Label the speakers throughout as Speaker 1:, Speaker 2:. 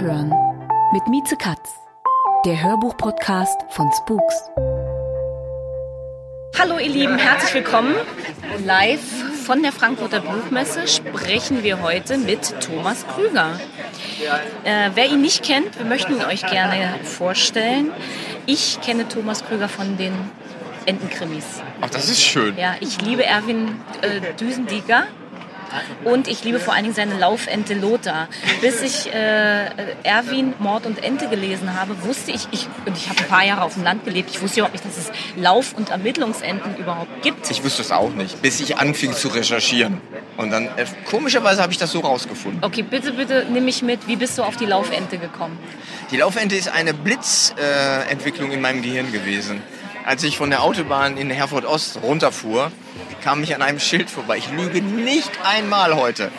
Speaker 1: Hören mit Mieze Katz, der Hörbuch-Podcast von Spooks.
Speaker 2: Hallo ihr Lieben, herzlich willkommen. Live von der Frankfurter Buchmesse sprechen wir heute mit Thomas Krüger. Äh, wer ihn nicht kennt, wir möchten ihn euch gerne vorstellen. Ich kenne Thomas Krüger von den Entenkrimis.
Speaker 3: Ach, das ist schön.
Speaker 2: Ja, ich liebe Erwin äh, Düsendieger. Und ich liebe vor allen Dingen seine Laufente Lothar. Bis ich äh, Erwin Mord und Ente gelesen habe, wusste ich, ich und ich habe ein paar Jahre auf dem Land gelebt, ich wusste überhaupt nicht, dass es Lauf- und Ermittlungsenten überhaupt gibt.
Speaker 3: Ich wusste es auch nicht, bis ich anfing zu recherchieren. Und dann, äh, komischerweise habe ich das so rausgefunden.
Speaker 2: Okay, bitte, bitte nimm mich mit. Wie bist du auf die Laufente gekommen?
Speaker 3: Die Laufente ist eine Blitzentwicklung äh, in meinem Gehirn gewesen. Als ich von der Autobahn in Herford Ost runterfuhr, kam ich an einem Schild vorbei. Ich lüge nicht einmal heute.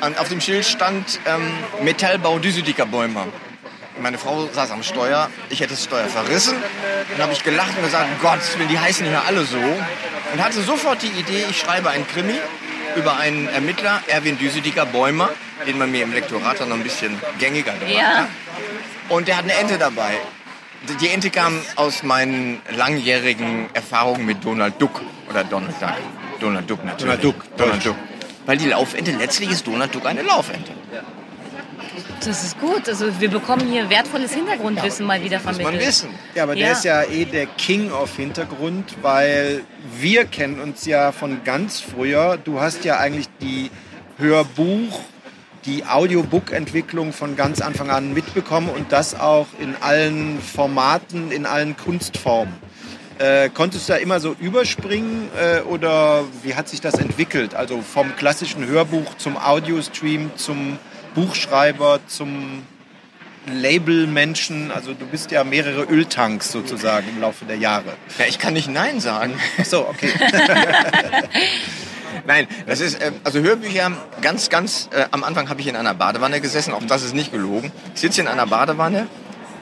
Speaker 3: Und auf dem Schild stand ähm, Metallbau Düsseldiecker Bäumer. Meine Frau saß am Steuer, ich hätte das Steuer verrissen. Dann habe ich gelacht und gesagt, Gott, die heißen hier alle so. Und hatte sofort die Idee, ich schreibe einen Krimi über einen Ermittler, Erwin Düsediker Bäumer, den man mir im Lektorat dann noch ein bisschen gängiger gemacht
Speaker 2: Ja.
Speaker 3: hat. Und der hat eine Ente dabei. Die Ente kam aus meinen langjährigen Erfahrungen mit Donald Duck oder Donald Duck. Donald Duck natürlich.
Speaker 4: Donald Duck,
Speaker 3: Donald Duck. Weil die Laufente, letztlich ist Donald Duck eine Laufente.
Speaker 2: Das ist gut. Also wir bekommen hier wertvolles Hintergrundwissen mal wieder
Speaker 3: Muss
Speaker 2: vermittelt.
Speaker 3: man wissen.
Speaker 4: Ja, aber der
Speaker 2: Ja.
Speaker 4: ist ja eh der King of Hintergrund, weil wir kennen uns ja von ganz früher. Du hast ja eigentlich die Hörbuch, die Audiobook-Entwicklung von ganz Anfang an mitbekommen und das auch in allen Formaten, in allen Kunstformen. Äh, konntest du da immer so überspringen äh, oder wie hat sich das entwickelt? Also vom klassischen Hörbuch zum Audiostream, zum Buchschreiber, zum Labelmenschen, also du bist ja mehrere Öltanks sozusagen im Laufe der Jahre.
Speaker 3: Ja, ich kann nicht Nein sagen.
Speaker 4: Ach so, okay.
Speaker 3: Nein, das ist, äh, also Hörbücher, ganz, ganz, äh, am Anfang habe ich in einer Badewanne gesessen, auch das ist nicht gelogen. Ich sitze in einer Badewanne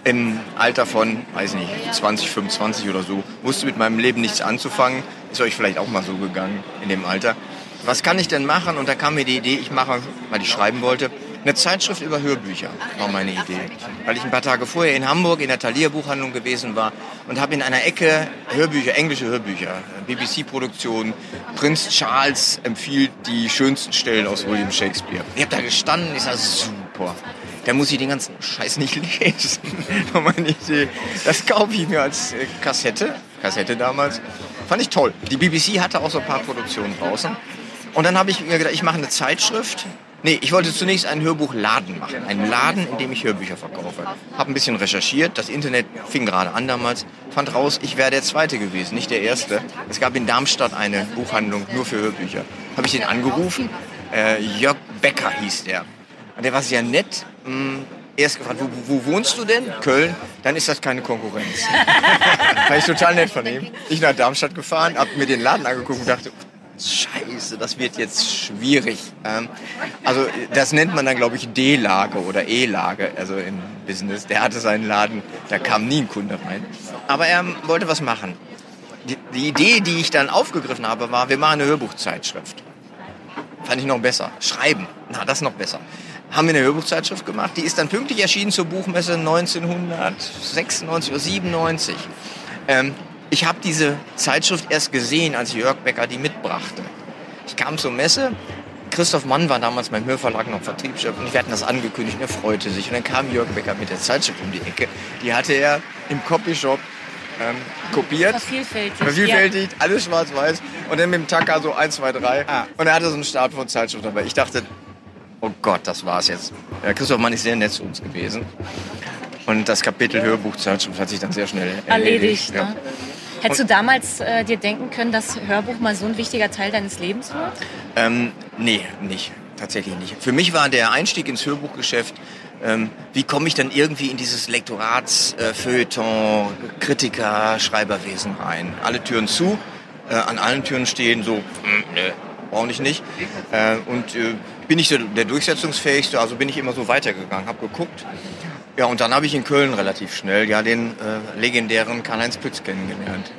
Speaker 3: im Alter von, weiß nicht, 20, 25 oder so, wusste mit meinem Leben nichts anzufangen. Ist euch vielleicht auch mal so gegangen in dem Alter. Was kann ich denn machen? Und da kam mir die Idee, ich mache, weil ich schreiben wollte, eine Zeitschrift über Hörbücher, war meine Idee. Weil ich ein paar Tage vorher in Hamburg in der Thalia Buchhandlung gewesen war und habe in einer Ecke Hörbücher, englische Hörbücher, BBC-Produktion, Prinz Charles empfiehlt die schönsten Stellen aus William Shakespeare. Ich habe da gestanden, ich sag, super. Da muss ich den ganzen Scheiß nicht lesen. Meine Idee. Das kaufe ich mir als äh, Kassette, Kassette damals. Fand ich toll. Die BBC hatte auch so ein paar Produktionen draußen. Und dann habe ich mir gedacht, ich mache eine Zeitschrift. Nee, ich wollte zunächst einen Hörbuchladen machen. Einen Laden, in dem ich Hörbücher verkaufe. Habe ein bisschen recherchiert. Das Internet fing gerade an damals. Fand raus, ich wäre der Zweite gewesen, nicht der Erste. Es gab in Darmstadt eine Buchhandlung nur für Hörbücher. Habe ich den angerufen. Äh, Jörg Becker hieß der. Und der war sehr nett. Hm, Erst gefragt, wo, wo wohnst du denn? Köln. Dann ist das keine Konkurrenz. Fand ich total nett von ihm. Ich nach Darmstadt gefahren, hab mir den Laden angeguckt und dachte, Scheiße, das wird jetzt schwierig. Ähm, also das nennt man dann, glaube ich, D-Lage oder E-Lage, also im Business. Der hatte seinen Laden, da kam nie ein Kunde rein. Aber er wollte was machen. Die, die Idee, die ich dann aufgegriffen habe, war, wir machen eine Hörbuchzeitschrift. Fand ich noch besser. Schreiben, na, das noch besser. Haben wir eine Hörbuchzeitschrift gemacht, die ist dann pünktlich erschienen zur Buchmesse 1996 oder 97. Ähm, ich habe diese Zeitschrift erst gesehen, als Jörg Becker die mitbrachte. Ich kam zur Messe, Christoph Mann war damals beim Hörverlag noch Vertriebschef und wir hatten das angekündigt und er freute sich. Und dann kam Jörg Becker mit der Zeitschrift um die Ecke. Die hatte er im Copyshop ähm, kopiert.
Speaker 2: Vervielfältigt.
Speaker 3: Vervielfältigt, alles schwarz-weiß. Und dann mit dem Tacker so 1, 2, 3.
Speaker 4: Ah.
Speaker 3: Und er hatte so einen Start von Zeitschrift dabei. Ich dachte, oh Gott, das war's jetzt. Ja, Christoph Mann ist sehr nett zu uns gewesen. Und das Kapitel Hörbuchzeitschrift hat sich dann sehr schnell erledigt.
Speaker 2: Erledigt.
Speaker 3: Ja.
Speaker 2: Hättest du damals äh, dir denken können, dass Hörbuch mal so ein wichtiger Teil deines Lebens wird?
Speaker 3: Ähm, nee, nicht. Tatsächlich nicht. Für mich war der Einstieg ins Hörbuchgeschäft, ähm, wie komme ich dann irgendwie in dieses Lektorats, äh, Feuilleton, Kritiker, Schreiberwesen rein? Alle Türen zu, äh, an allen Türen stehen so, mm, ne, brauche ich nicht. Äh, und äh, bin ich der, der durchsetzungsfähigste, also bin ich immer so weitergegangen, habe geguckt. Ja, und dann habe ich in Köln relativ schnell ja den äh, legendären Karl-Heinz Pütz kennengelernt.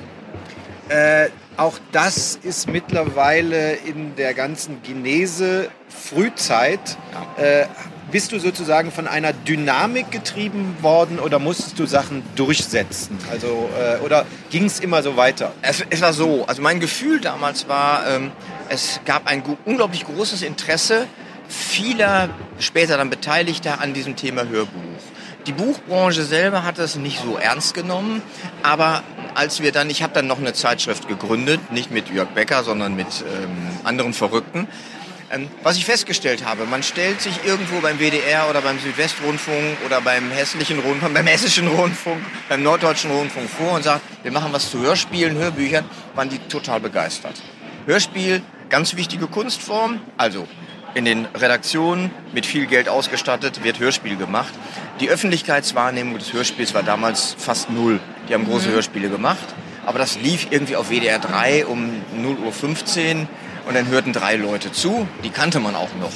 Speaker 4: Äh, auch das ist mittlerweile in der ganzen Genese Frühzeit. Äh, bist du sozusagen von einer Dynamik getrieben worden oder musstest du Sachen durchsetzen? Also, äh, oder ging es immer so weiter?
Speaker 3: Es, es, war so, also mein Gefühl damals war, ähm, es gab ein unglaublich großes Interesse vieler später dann Beteiligter an diesem Thema Hörbuch. Die Buchbranche selber hat das nicht so ernst genommen, aber als wir dann, ich habe dann noch eine Zeitschrift gegründet, nicht mit Jörg Becker, sondern mit ähm, anderen Verrückten. Ähm, was ich festgestellt habe, man stellt sich irgendwo beim WDR oder beim Südwestrundfunk oder beim hessischen Rundfunk, beim hessischen Rundfunk, beim norddeutschen Rundfunk vor und sagt, wir machen was zu Hörspielen, Hörbüchern, waren die total begeistert. Hörspiel, ganz wichtige Kunstform, also in den Redaktionen mit viel Geld ausgestattet, wird Hörspiel gemacht. Die Öffentlichkeitswahrnehmung des Hörspiels war damals fast null. Die haben große mhm. Hörspiele gemacht, aber das lief irgendwie auf WDR 3 um 0.15 Uhr und dann hörten drei Leute zu, die kannte man auch noch.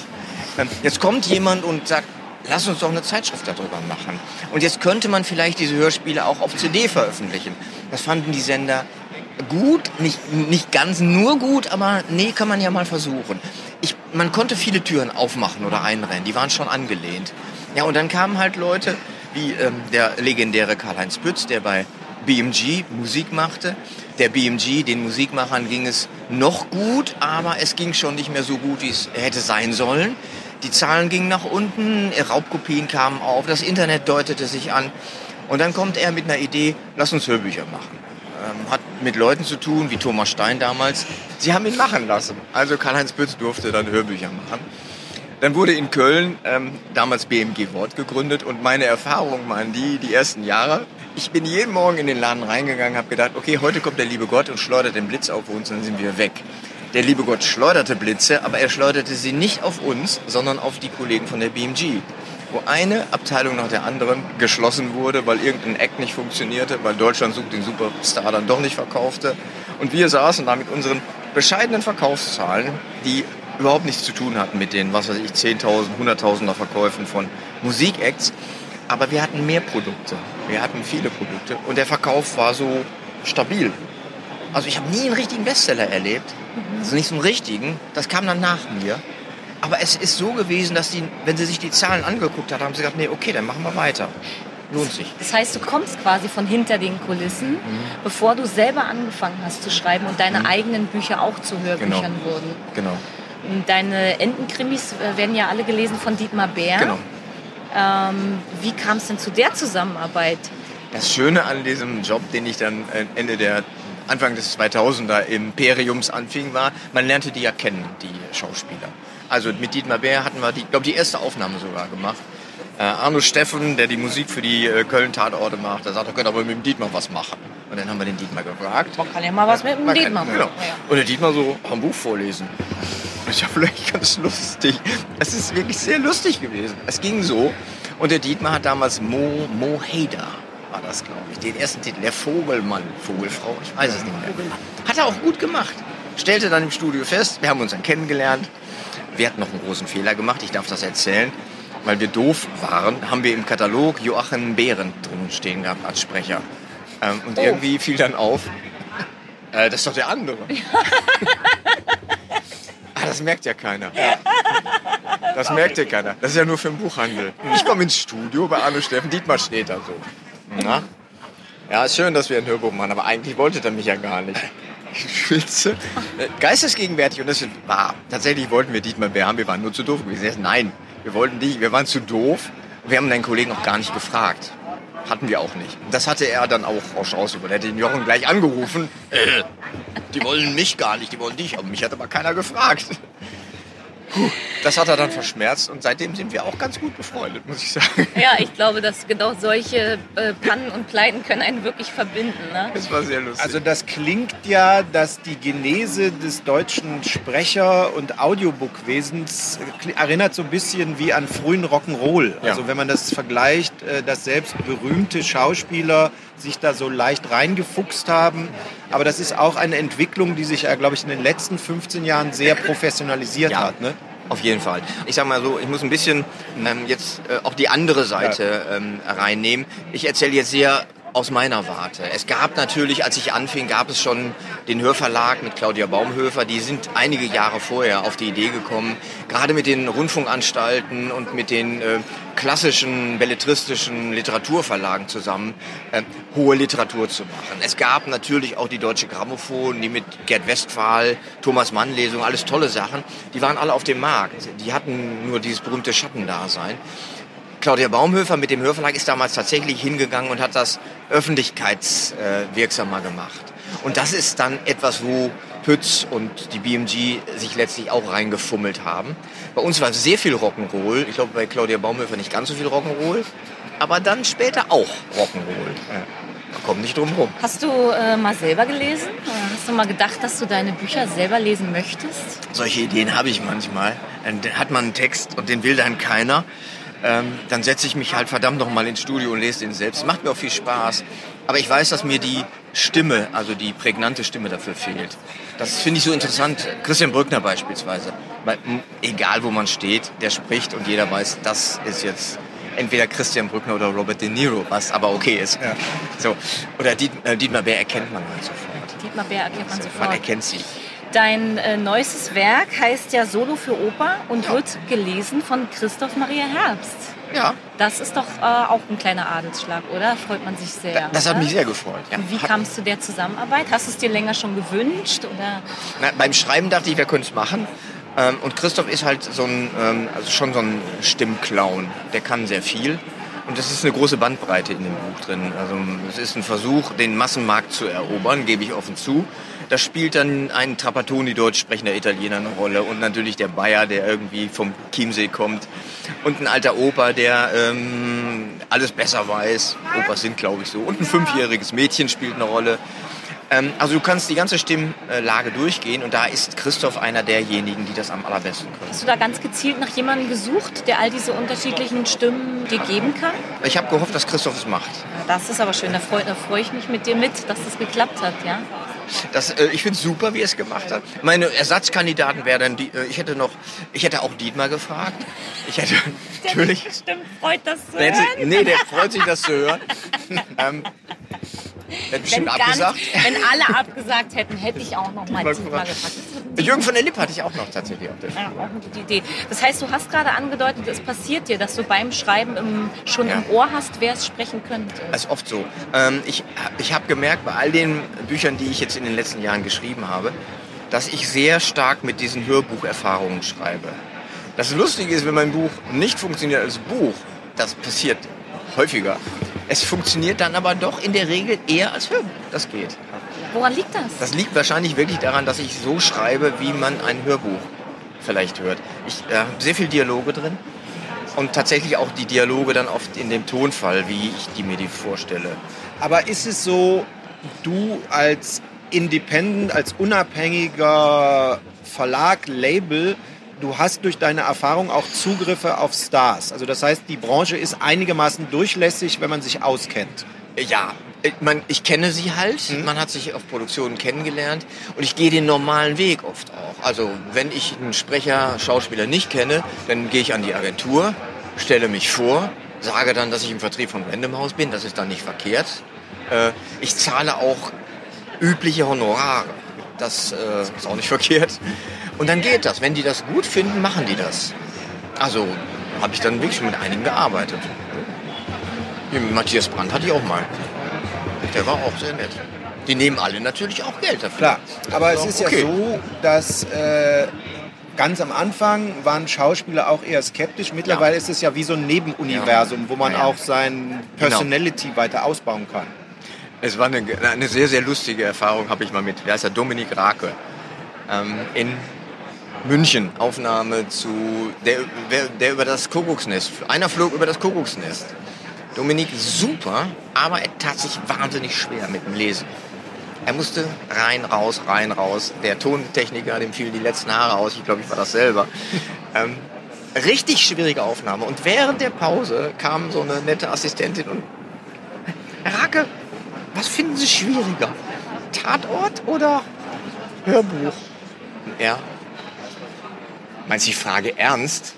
Speaker 3: Ähm, jetzt kommt jemand und sagt, lass uns doch eine Zeitschrift darüber machen. Und jetzt könnte man vielleicht diese Hörspiele auch auf CD veröffentlichen. Das fanden die Sender gut, nicht, nicht ganz nur gut, aber nee, kann man ja mal versuchen ich, man konnte viele Türen aufmachen oder einrennen, die waren schon angelehnt. Ja, und dann kamen halt Leute wie ähm, der legendäre Karl-Heinz Pütz, der bei BMG Musik machte. Der BMG, den Musikmachern ging es noch gut, aber es ging schon nicht mehr so gut, wie es hätte sein sollen. Die Zahlen gingen nach unten, Raubkopien kamen auf, das Internet deutete sich an. Und dann kommt er mit einer Idee, lass uns Hörbücher machen hat mit Leuten zu tun, wie Thomas Stein damals. Sie haben ihn machen lassen. Also Karl-Heinz Pütz durfte dann Hörbücher machen. Dann wurde in Köln ähm, damals BMG Wort gegründet und meine Erfahrungen waren die, die ersten Jahre. Ich bin jeden Morgen in den Laden reingegangen, habe gedacht, okay, heute kommt der liebe Gott und schleudert den Blitz auf uns, dann sind wir weg. Der liebe Gott schleuderte Blitze, aber er schleuderte sie nicht auf uns, sondern auf die Kollegen von der BMG wo eine Abteilung nach der anderen geschlossen wurde, weil irgendein Act nicht funktionierte, weil Deutschland sucht den Superstar dann doch nicht verkaufte. Und wir saßen da mit unseren bescheidenen Verkaufszahlen, die überhaupt nichts zu tun hatten mit den, was weiß ich, 10.000, 100.000er Verkäufen von Musikacts. Aber wir hatten mehr Produkte. Wir hatten viele Produkte. Und der Verkauf war so stabil. Also ich habe nie einen richtigen Bestseller erlebt. Also nicht so einen richtigen. Das kam dann nach mir. Aber es ist so gewesen, dass die, wenn sie sich die Zahlen angeguckt hat, haben sie gesagt, nee, okay, dann machen wir weiter. Lohnt sich.
Speaker 2: Das heißt, du kommst quasi von hinter den Kulissen, mhm. bevor du selber angefangen hast zu schreiben und deine mhm. eigenen Bücher auch zu Hörbüchern
Speaker 3: genau.
Speaker 2: wurden.
Speaker 3: Genau.
Speaker 2: Deine Entenkrimis äh, werden ja alle gelesen von Dietmar Bär.
Speaker 3: Genau.
Speaker 2: Ähm, wie kam es denn zu der Zusammenarbeit?
Speaker 3: Das Schöne an diesem Job, den ich dann äh, Ende der Anfang des 2000er Imperiums anfing, war, man lernte die ja kennen, die Schauspieler. Also mit Dietmar Bär hatten wir, die, glaube die erste Aufnahme sogar gemacht. Äh, Arno Steffen, der die Musik für die äh, Köln-Tatorte macht, der sagt, er könnte aber mit dem Dietmar was machen. Und dann haben wir den Dietmar gefragt.
Speaker 2: Man kann ja mal was mit dem Dietmar machen. Genau.
Speaker 3: Und der Dietmar so ein Buch vorlesen. Das ist ja vielleicht ganz lustig. Es ist wirklich sehr lustig gewesen. Es ging so. Und der Dietmar hat damals Mo, Mo Hader, war das, glaube ich, den ersten Titel, der Vogelmann, Vogelfrau, ich weiß es nicht mehr. Hat er auch gut gemacht. Stellte dann im Studio fest, wir haben uns dann kennengelernt. Wir hatten noch einen großen Fehler gemacht, ich darf das erzählen. Weil wir doof waren, haben wir im Katalog Joachim Behrendt drin stehen gehabt als Sprecher. Ähm, und oh. irgendwie fiel dann auf, äh, das ist doch der andere. ah, das merkt ja keiner. Das merkt ja keiner. Das ist ja nur für den Buchhandel. Ich komme ins Studio bei Arne Steffen, Dietmar steht da so. Na? Ja, ist schön, dass wir ein Hörbuch machen, aber eigentlich wollte er mich ja gar nicht. Schwitze. Äh, geistesgegenwärtig und das war, tatsächlich wollten wir Dietmar Bär haben, wir waren nur zu doof gewesen. Nein, wir wollten nicht, wir waren zu doof. Wir haben deinen Kollegen auch gar nicht gefragt. Hatten wir auch nicht. Das hatte er dann auch raus ausüber. Er hätte den Jochen gleich angerufen. Äh, die wollen mich gar nicht, die wollen dich. Aber mich hat aber keiner gefragt. Das hat er dann verschmerzt und seitdem sind wir auch ganz gut befreundet, muss ich sagen.
Speaker 2: Ja, ich glaube, dass genau solche äh, Pannen und Pleiten können einen wirklich verbinden. Ne?
Speaker 3: Das war sehr lustig.
Speaker 4: Also das klingt ja, dass die Genese des deutschen Sprecher- und Audiobookwesens erinnert so ein bisschen wie an frühen Rock'n'Roll. Also ja. wenn man das vergleicht, äh, dass selbst berühmte Schauspieler sich da so leicht reingefuchst haben. Aber das ist auch eine Entwicklung, die sich, glaube ich, in den letzten 15 Jahren sehr professionalisiert ja. hat. Ne?
Speaker 3: Auf jeden Fall. Ich sag mal so, ich muss ein bisschen ähm, jetzt äh, auch die andere Seite ähm, reinnehmen. Ich erzähle jetzt sehr aus meiner Warte. Es gab natürlich, als ich anfing, gab es schon den Hörverlag mit Claudia Baumhöfer. Die sind einige Jahre vorher auf die Idee gekommen, gerade mit den Rundfunkanstalten und mit den äh, klassischen belletristischen Literaturverlagen zusammen äh, hohe Literatur zu machen. Es gab natürlich auch die Deutsche Grammophon, die mit Gerd Westphal, Thomas Mann Lesung, alles tolle Sachen. Die waren alle auf dem Markt. Die hatten nur dieses berühmte Schattendasein. Claudia Baumhöfer mit dem Hörverlag ist damals tatsächlich hingegangen und hat das öffentlichkeitswirksamer gemacht. Und das ist dann etwas, wo Pütz und die BMG sich letztlich auch reingefummelt haben. Bei uns war sehr viel Rock'n'Roll. Ich glaube, bei Claudia Baumhöfer nicht ganz so viel Rock'n'Roll. Aber dann später auch Rock'n'Roll. Man kommt nicht drum rum.
Speaker 2: Hast du äh, mal selber gelesen? Hast du mal gedacht, dass du deine Bücher selber lesen möchtest?
Speaker 3: Solche Ideen habe ich manchmal. Dann hat man einen Text und den will dann keiner ähm, dann setze ich mich halt verdammt noch mal ins Studio und lese den selbst. Macht mir auch viel Spaß. Aber ich weiß, dass mir die Stimme, also die prägnante Stimme dafür fehlt. Das finde ich so interessant. Christian Brückner beispielsweise. Weil, egal wo man steht, der spricht und jeder weiß, das ist jetzt entweder Christian Brückner oder Robert De Niro, was aber okay ist. Ja. So. Oder Diet, äh, Dietmar Bär erkennt man halt sofort.
Speaker 2: Dietmar Bär erkennt man sofort.
Speaker 3: Man erkennt sie.
Speaker 2: Dein äh, neuestes Werk heißt ja Solo für Oper und ja. wird gelesen von Christoph Maria Herbst.
Speaker 3: Ja.
Speaker 2: Das ist doch äh, auch ein kleiner Adelsschlag, oder? Freut man sich sehr.
Speaker 3: Das
Speaker 2: oder?
Speaker 3: hat mich sehr gefreut.
Speaker 2: Ja. Wie kam es zu der Zusammenarbeit? Hast du es dir länger schon gewünscht? Oder?
Speaker 3: Na, beim Schreiben dachte ich, wer könnte es machen. Ähm, und Christoph ist halt so ein, ähm, also schon so ein Stimmclown. Der kann sehr viel. Und das ist eine große Bandbreite in dem Buch drin. Also es ist ein Versuch, den Massenmarkt zu erobern, gebe ich offen zu. Da spielt dann ein Trapattoni, deutsch sprechender Italiener, eine Rolle und natürlich der Bayer, der irgendwie vom Chiemsee kommt und ein alter Opa, der ähm, alles besser weiß. Opas sind, glaube ich, so. Und ein fünfjähriges Mädchen spielt eine Rolle. Ähm, also du kannst die ganze Stimmlage durchgehen und da ist Christoph einer derjenigen, die das am allerbesten können.
Speaker 2: Hast du da ganz gezielt nach jemandem gesucht, der all diese unterschiedlichen Stimmen dir geben kann?
Speaker 3: Ich habe gehofft, dass Christoph es macht.
Speaker 2: das ist aber schön, da freue freu ich mich mit dir mit, dass das geklappt hat, ja?
Speaker 3: Das, äh, ich finde es super, wie er es gemacht hat. Meine Ersatzkandidaten wären, die, äh, ich hätte noch, ich hätte auch Dietmar gefragt. Ich hätte
Speaker 2: der
Speaker 3: natürlich.
Speaker 2: Stimmt, freut das zu hören.
Speaker 3: Nee, der freut sich, das zu hören. ähm,
Speaker 2: wenn, bestimmt abgesagt. wenn alle abgesagt hätten, hätte ich auch noch mal Dietmar gefragt.
Speaker 3: Jürgen von der Lippe hatte ich auch noch tatsächlich auf der
Speaker 2: Ja, auch eine gute Idee. Das heißt, du hast gerade angedeutet, es passiert dir, dass du beim Schreiben im, schon ja. im Ohr hast, wer es sprechen könnte.
Speaker 3: Das ist oft so. Ähm, ich ich habe gemerkt, bei all den Büchern, die ich jetzt in den letzten Jahren geschrieben habe, dass ich sehr stark mit diesen Hörbucherfahrungen schreibe. Das Lustige ist, wenn mein Buch nicht funktioniert als Buch, das passiert häufiger. Es funktioniert dann aber doch in der Regel eher als Hörbuch. Das geht.
Speaker 2: Woran liegt das?
Speaker 3: Das liegt wahrscheinlich wirklich daran, dass ich so schreibe, wie man ein Hörbuch vielleicht hört. Ich äh, habe sehr viel Dialoge drin und tatsächlich auch die Dialoge dann oft in dem Tonfall, wie ich die mir die vorstelle.
Speaker 4: Aber ist es so, du als Independent, als unabhängiger Verlag, Label, du hast durch deine Erfahrung auch Zugriffe auf Stars. Also das heißt, die Branche ist einigermaßen durchlässig, wenn man sich auskennt.
Speaker 3: Ja, ich, man, ich kenne sie halt, mhm. man hat sich auf Produktionen kennengelernt und ich gehe den normalen Weg oft auch. Also wenn ich einen Sprecher, Schauspieler nicht kenne, dann gehe ich an die Agentur, stelle mich vor, sage dann, dass ich im Vertrieb von Random House bin, das ist dann nicht verkehrt. Äh, ich zahle auch übliche Honorare, das äh, ist auch nicht verkehrt. Und dann geht das. Wenn die das gut finden, machen die das. Also habe ich dann wirklich mit einigen gearbeitet. Matthias Brandt hatte ich auch mal. Der war auch sehr nett. Die nehmen alle natürlich auch Geld dafür.
Speaker 4: Klar, aber es ist okay. ja so, dass äh, ganz am Anfang waren Schauspieler auch eher skeptisch. Mittlerweile ja. ist es ja wie so ein Nebenuniversum, ja. wo man ja, auch sein genau. Personality genau. weiter ausbauen kann.
Speaker 3: Es war eine, eine sehr, sehr lustige Erfahrung, habe ich mal mit, wer heißt der, Dominik Rake, ähm, in München, Aufnahme zu, der, der über das Kuckucksnest, einer flog über das Kuckucksnest. Dominik super, aber er tat sich wahnsinnig schwer mit dem Lesen. Er musste rein, raus, rein, raus. Der Tontechniker, dem fielen die letzten Haare aus. Ich glaube, ich war das selber. Ähm, richtig schwierige Aufnahme. Und während der Pause kam so eine nette Assistentin und Herr Rake, was finden Sie schwieriger? Tatort oder Hörbuch? Ja. Meinst du die Frage ernst?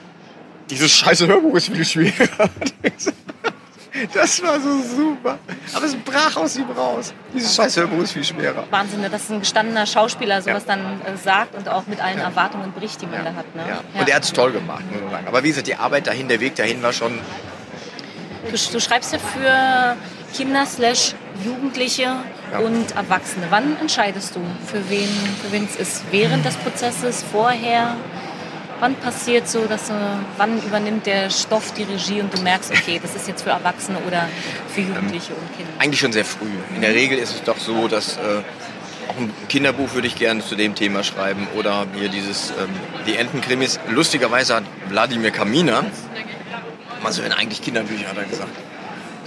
Speaker 3: Dieses scheiße Hörbuch ist viel schwieriger. Das war so super. Aber es brach aus ihm raus. Dieses scheiß Hörbuch ist viel schwerer.
Speaker 2: Wahnsinn, ne, dass ein gestandener Schauspieler sowas
Speaker 3: Ja.
Speaker 2: dann äh, sagt und auch mit allen Erwartungen bricht, die man da hat. Ne?
Speaker 3: Ja. Und er hat es toll gemacht, muss man sagen. Aber wie gesagt, die Arbeit dahin, der Weg dahin war schon
Speaker 2: Du, du schreibst ja für Kinder slash Jugendliche
Speaker 3: Ja.
Speaker 2: und Erwachsene. Wann entscheidest du, für wen für wen es ist? Während des Prozesses, vorher? Wann passiert so, dass äh, wann übernimmt der Stoff die Regie und du merkst, okay, das ist jetzt für Erwachsene oder für Jugendliche und Kinder?
Speaker 3: eigentlich schon sehr früh. In der Regel ist es doch so, dass äh, auch ein Kinderbuch würde ich gerne zu dem Thema schreiben oder hier dieses ähm, die Entenkrimis. Lustigerweise hat Wladimir Kaminer, was wären eigentlich Kinderbücher, hat er gesagt.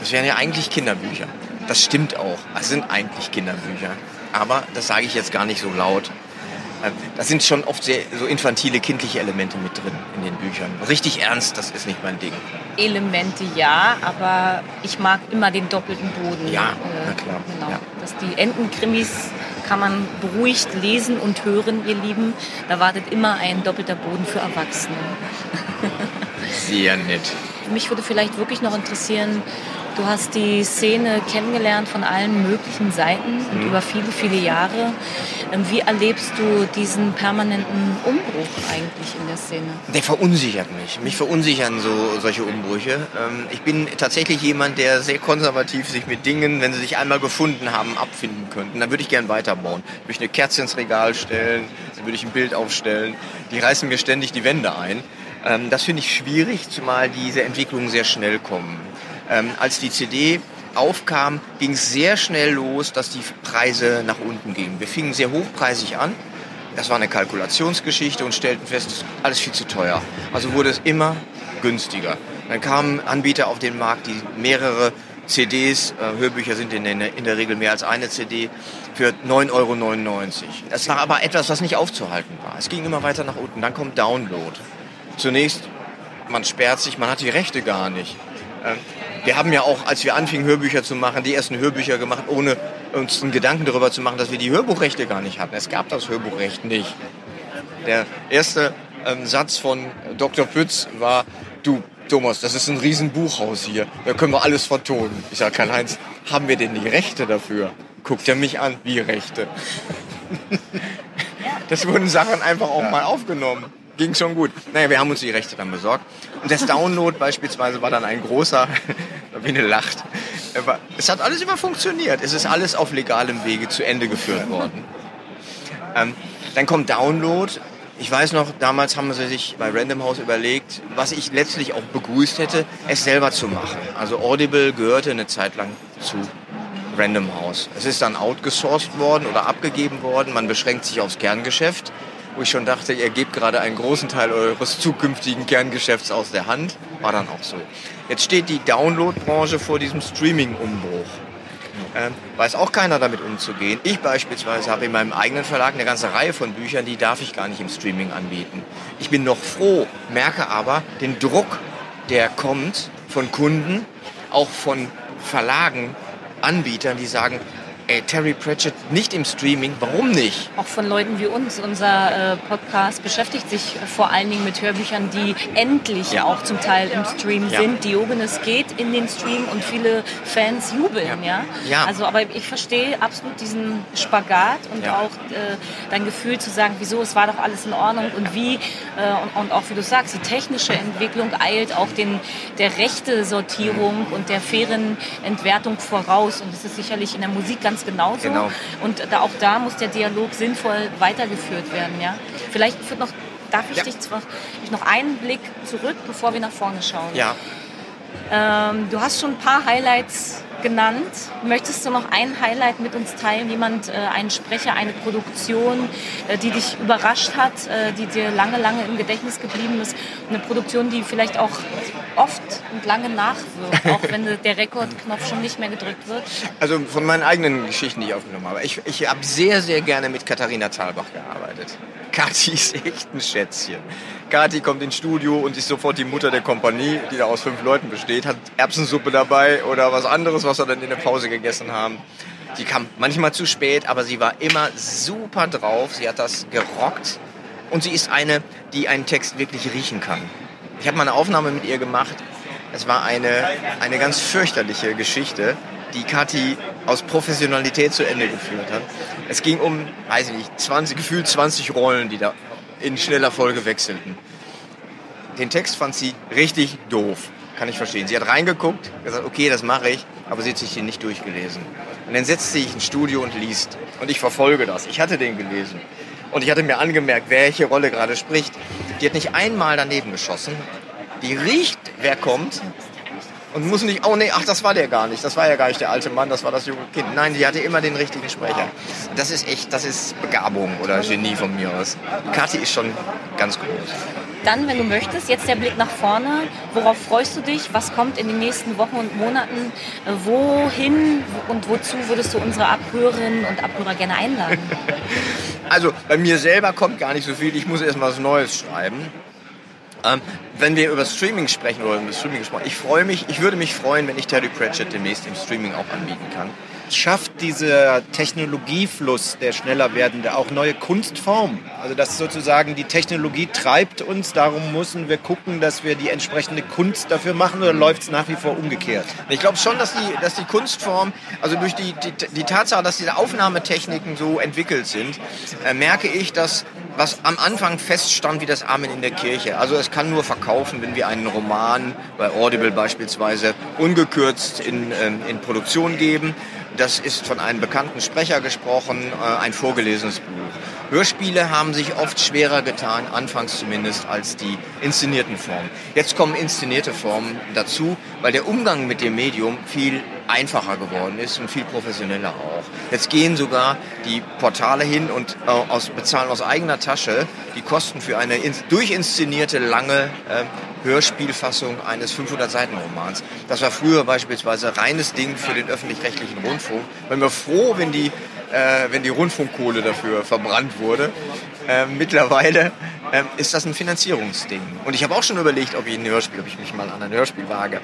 Speaker 3: Das wären ja eigentlich Kinderbücher. Das stimmt auch. Es sind eigentlich Kinderbücher. Aber das sage ich jetzt gar nicht so laut. Ähm, Da sind schon oft sehr so infantile, kindliche Elemente mit drin in den Büchern. Richtig ernst, das ist nicht mein Ding.
Speaker 2: Elemente ja, aber ich mag immer den doppelten Boden.
Speaker 3: Ja,
Speaker 2: Äh,
Speaker 3: na klar,
Speaker 2: Genau.
Speaker 3: ja.
Speaker 2: Dass die Entenkrimis kann man beruhigt lesen und hören, ihr Lieben. Da wartet immer ein doppelter Boden für Erwachsene.
Speaker 3: Sehr nett.
Speaker 2: Mich würde vielleicht wirklich noch interessieren, du hast die Szene kennengelernt von allen möglichen Seiten
Speaker 3: Mhm.
Speaker 2: und über viele, viele Jahre. Ähm, Wie erlebst du diesen permanenten Umbruch eigentlich in der Szene?
Speaker 3: Der verunsichert mich. Mich verunsichern so solche Umbrüche. Ähm, Ich bin tatsächlich jemand, der sehr konservativ sich mit Dingen, wenn sie sich einmal gefunden haben, abfinden könnten. Dann würde ich gern weiterbauen. Würde ich eine Kerze ins Regal stellen, dann würde ich ein Bild aufstellen. Die reißen mir ständig die Wände ein. Ähm, Das finde ich schwierig, zumal diese Entwicklungen sehr schnell kommen. Ähm, Als die CD aufkam, ging es sehr schnell los, dass die Preise nach unten gingen. Wir fingen sehr hochpreisig an. Das war eine Kalkulationsgeschichte und stellten fest, alles viel zu teuer. Also wurde es immer günstiger. Dann kamen Anbieter auf den Markt, die mehrere CDs, äh, Hörbücher sind in der, in der Regel mehr als eine CD, für 9,99 Euro. Das war aber etwas, was nicht aufzuhalten war. Es ging immer weiter nach unten. Dann kommt Download. Zunächst, man sperrt sich, man hat die Rechte gar nicht. Ähm, Wir haben ja auch, als wir anfingen, Hörbücher zu machen, die ersten Hörbücher gemacht, ohne uns einen Gedanken darüber zu machen, dass wir die Hörbuchrechte gar nicht hatten. Es gab das Hörbuchrecht nicht. Der erste ähm, Satz von Dr. Pütz war, du Thomas, das ist ein riesen Buchhaus hier, da können wir alles vertonen. Ich sage, Karl-Heinz, haben wir denn die Rechte dafür? Guckt er mich an, wie Rechte? Das wurden Sachen einfach auch mal aufgenommen. Ging schon gut. Naja, wir haben uns die Rechte dann besorgt. Und das Download beispielsweise war dann ein großer, Sabine lacht. Aber Es hat alles immer funktioniert. Es ist alles auf legalem Wege zu Ende geführt worden. Ähm, dann kommt Download. Ich weiß noch, damals haben sie sich bei Random House überlegt, was ich letztlich auch begrüßt hätte, es selber zu machen. Also Audible gehörte eine Zeit lang zu Random House. Es ist dann outgesourced worden oder abgegeben worden. Man beschränkt sich aufs Kerngeschäft, wo ich schon dachte, ihr gebt gerade einen großen Teil eures zukünftigen Kerngeschäfts aus der Hand. War dann auch so. Jetzt steht die Download-Branche vor diesem Streaming-Umbruch. Ähm, weiß auch keiner damit umzugehen. Ich beispielsweise habe in meinem eigenen Verlag eine ganze Reihe von Büchern, die darf ich gar nicht im Streaming anbieten. Ich bin noch froh, merke aber den Druck, der kommt von Kunden, auch von Verlagen, Anbietern, die sagen, ey, Terry Pratchett nicht im Streaming, warum nicht?
Speaker 2: Auch von Leuten wie uns. Unser äh, Podcast beschäftigt sich vor allen Dingen mit Hörbüchern, die endlich
Speaker 3: Ja.
Speaker 2: auch zum Teil im Stream
Speaker 3: Ja.
Speaker 2: sind. Diogenes geht in den Stream und viele Fans jubeln. Ja.
Speaker 3: Ja.
Speaker 2: Also, aber ich verstehe absolut diesen Spagat und auch äh, dein Gefühl zu sagen, wieso, es war doch alles in Ordnung und wie, äh, und, und auch wie du sagst, die technische Entwicklung eilt auch den, der rechte Sortierung und der fairen Entwertung voraus. Und das ist sicherlich in der Musik ganz genauso.
Speaker 3: Genau.
Speaker 2: Und da, auch da muss der Dialog sinnvoll weitergeführt werden. Ja? Vielleicht noch, darf ich
Speaker 3: Ja.
Speaker 2: dich zwar, ich noch einen Blick zurück, bevor wir nach vorne schauen.
Speaker 3: Ja,
Speaker 2: Ähm, du hast schon ein paar Highlights genannt. Möchtest du noch ein Highlight mit uns teilen? Jemand, äh, einen Sprecher, eine Produktion, äh, die dich überrascht hat, äh, die dir lange, lange im Gedächtnis geblieben ist? Eine Produktion, die vielleicht auch oft und lange nachwirkt, auch wenn der Rekordknopf schon nicht mehr gedrückt wird.
Speaker 3: also von meinen eigenen Geschichten, die ich aufgenommen habe. Ich, ich habe sehr, sehr gerne mit Katharina Thalbach gearbeitet. Kathi ist echt ein Schätzchen. Kathi kommt ins Studio und ist sofort die Mutter der Kompanie, die da aus fünf Leuten besteht, hat Erbsensuppe dabei oder was anderes, was wir dann in der Pause gegessen haben. Sie kam manchmal zu spät, aber sie war immer super drauf. Sie hat das gerockt. Und sie ist eine, die einen Text wirklich riechen kann. Ich habe mal eine Aufnahme mit ihr gemacht. Es war eine, eine ganz fürchterliche Geschichte, die Kathi aus Professionalität zu Ende geführt hat. Es ging um, weiß ich nicht, 20, gefühlt 20 Rollen, die da in schneller Folge wechselten. Den Text fand sie richtig doof. Kann ich verstehen. Sie hat reingeguckt, gesagt, okay, das mache ich, aber sie hat sich den nicht durchgelesen. Und dann setzte sich ins Studio und liest. Und ich verfolge das. Ich hatte den gelesen. Und ich hatte mir angemerkt, welche Rolle gerade spricht. Die hat nicht einmal daneben geschossen. Die riecht, wer kommt. Und muss nicht, oh nee, ach, das war der gar nicht. Das war ja gar nicht der alte Mann, das war das junge Kind. Nein, die hatte immer den richtigen Sprecher. Das ist echt, das ist Begabung oder Genie von mir aus. Kathi ist schon ganz groß.
Speaker 2: Dann, wenn du möchtest, jetzt der Blick nach vorne. Worauf freust du dich? Was kommt in den nächsten Wochen und Monaten? Äh, Wohin und wozu würdest du unsere Abhörerinnen und Abhörer gerne einladen?
Speaker 3: Also bei mir selber kommt gar nicht so viel. Ich muss erst mal was Neues schreiben. Ähm, wenn wir über Streaming sprechen oder über Streaming gesprochen, ich freue mich, ich würde mich freuen, wenn ich Terry Pratchett demnächst im Streaming auch anbieten kann.
Speaker 4: Schafft dieser Technologiefluss, der schneller werdende, auch neue Kunstformen? Also dass sozusagen die Technologie treibt uns, darum müssen wir gucken, dass wir die entsprechende Kunst dafür machen oder läuft es nach wie vor umgekehrt?
Speaker 3: Ich glaube schon, dass die, dass die Kunstform, also durch die, die, die Tatsache, dass diese Aufnahmetechniken so entwickelt sind, äh, merke ich, dass was am Anfang feststand wie das Amen in der Kirche. Also es kann nur verkaufen, wenn wir einen Roman, bei Audible beispielsweise, ungekürzt in, ähm, in Produktion geben. Das ist von einem bekannten Sprecher gesprochen, äh, ein vorgelesenes Buch. Hörspiele haben sich oft schwerer getan, anfangs zumindest, als die inszenierten Formen. Jetzt kommen inszenierte Formen dazu, weil der Umgang mit dem Medium viel einfacher geworden ist und viel professioneller auch. Jetzt gehen sogar die Portale hin und äh, aus, bezahlen aus eigener Tasche die Kosten für eine in, durchinszenierte lange äh, Hörspielfassung eines 500-Seiten-Romans. Das war früher beispielsweise reines Ding für den öffentlich-rechtlichen Rundfunk. Man war froh, wenn die, äh, wenn die Rundfunkkohle dafür verbrannt wurde. Äh, mittlerweile äh, ist das ein Finanzierungsding. Und ich habe auch schon überlegt, ob ich ein Hörspiel, ob ich mich mal an ein Hörspiel wage.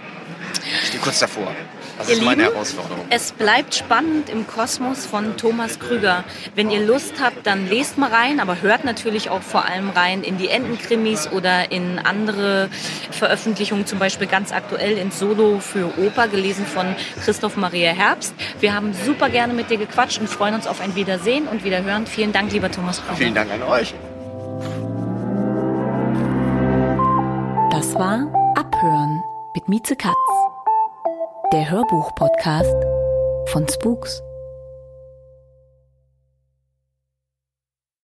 Speaker 3: Ich stehe kurz davor. Das
Speaker 2: ihr
Speaker 3: ist meine
Speaker 2: Lieben,
Speaker 3: Herausforderung.
Speaker 2: Es bleibt spannend im Kosmos von Thomas Krüger. Wenn ihr Lust habt, dann lest mal rein, aber hört natürlich auch vor allem rein in die Entenkrimis oder in andere Veröffentlichungen, zum Beispiel ganz aktuell ins Solo für Oper, gelesen von Christoph Maria Herbst. Wir haben super gerne mit dir gequatscht und freuen uns auf ein Wiedersehen und Wiederhören. Vielen Dank, lieber Thomas Krüger.
Speaker 3: Vielen Dank an euch.
Speaker 1: Das war Abhören mit Mieze Katz, der Hörbuch-Podcast von Spooks.